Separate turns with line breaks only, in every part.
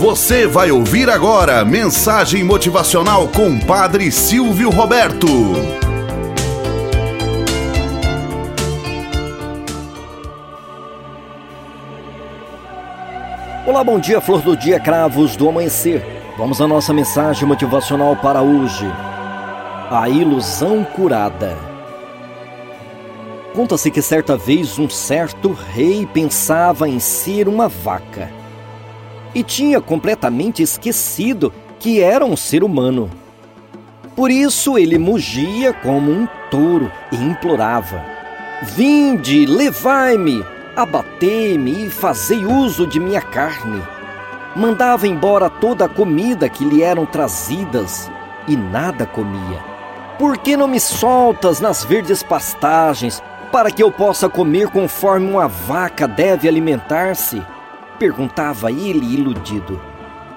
Você vai ouvir agora mensagem motivacional com Padre Silvio Roberto.
Olá, bom dia, flor do dia, cravos do amanhecer. Vamos à nossa mensagem motivacional para hoje. A ilusão curada. Conta-se que certa vez um certo rei pensava em ser uma vaca e tinha completamente esquecido que era um ser humano. Por isso ele mugia como um touro e implorava: Vinde, levai-me, abatei-me e fazei uso de minha carne. Mandava embora toda a comida que lhe eram trazidas e nada comia. Por que não me soltas nas verdes pastagens para que eu possa comer conforme uma vaca deve alimentar-se? Perguntava ele iludido.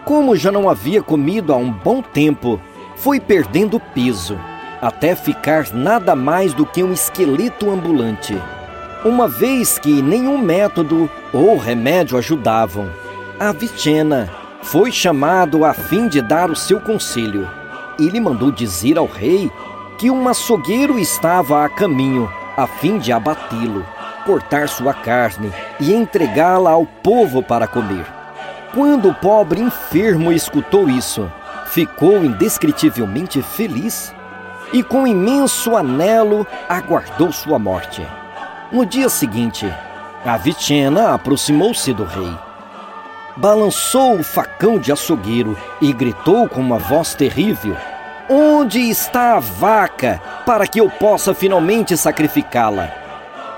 Como já não havia comido há um bom tempo, foi perdendo peso, até ficar nada mais do que um esqueleto ambulante. Uma vez que nenhum método ou remédio ajudavam, Avicena foi chamado a fim de dar o seu conselho. Ele mandou dizer ao rei que um açougueiro estava a caminho a fim de abatê-lo cortar sua carne e entregá-la ao povo para comer. Quando o pobre enfermo escutou isso, ficou indescritivelmente feliz e, com imenso anelo, aguardou sua morte. No dia seguinte, a Vitina aproximou-se do rei. Balançou o facão de açougueiro e gritou com uma voz terrível: Onde está a vaca para que eu possa finalmente sacrificá-la?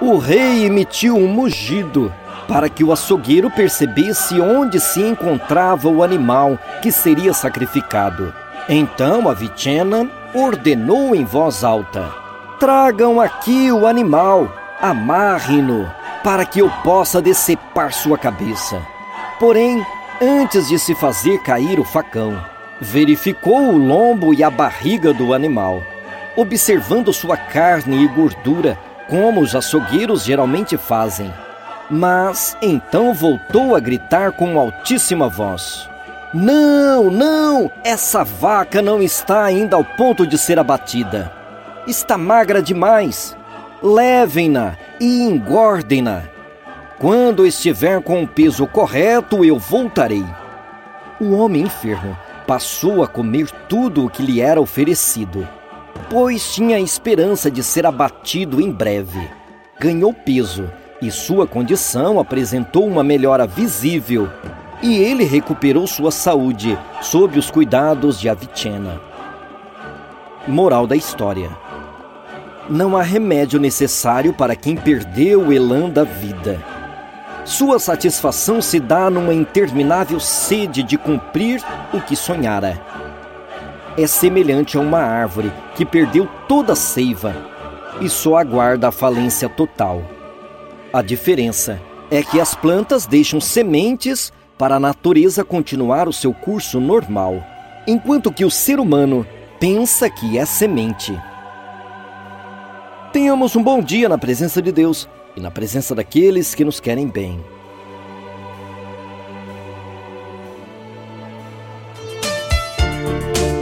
O rei emitiu um mugido para que o açougueiro percebesse onde se encontrava o animal que seria sacrificado. Então a Vicenna ordenou em voz alta: Tragam aqui o animal, amarre-no, para que eu possa decepar sua cabeça. Porém, antes de se fazer cair o facão, verificou o lombo e a barriga do animal. Observando sua carne e gordura, como os açougueiros geralmente fazem. Mas então voltou a gritar com altíssima voz: Não, não! Essa vaca não está ainda ao ponto de ser abatida. Está magra demais. Levem-na e engordem-na. Quando estiver com o peso correto, eu voltarei. O homem enfermo passou a comer tudo o que lhe era oferecido pois tinha a esperança de ser abatido em breve. Ganhou peso e sua condição apresentou uma melhora visível, e ele recuperou sua saúde sob os cuidados de Avicenna. Moral da história: Não há remédio necessário para quem perdeu o elan da vida. Sua satisfação se dá numa interminável sede de cumprir o que sonhara é semelhante a uma árvore que perdeu toda a seiva e só aguarda a falência total. A diferença é que as plantas deixam sementes para a natureza continuar o seu curso normal, enquanto que o ser humano pensa que é semente. Tenhamos um bom dia na presença de Deus e na presença daqueles que nos querem bem.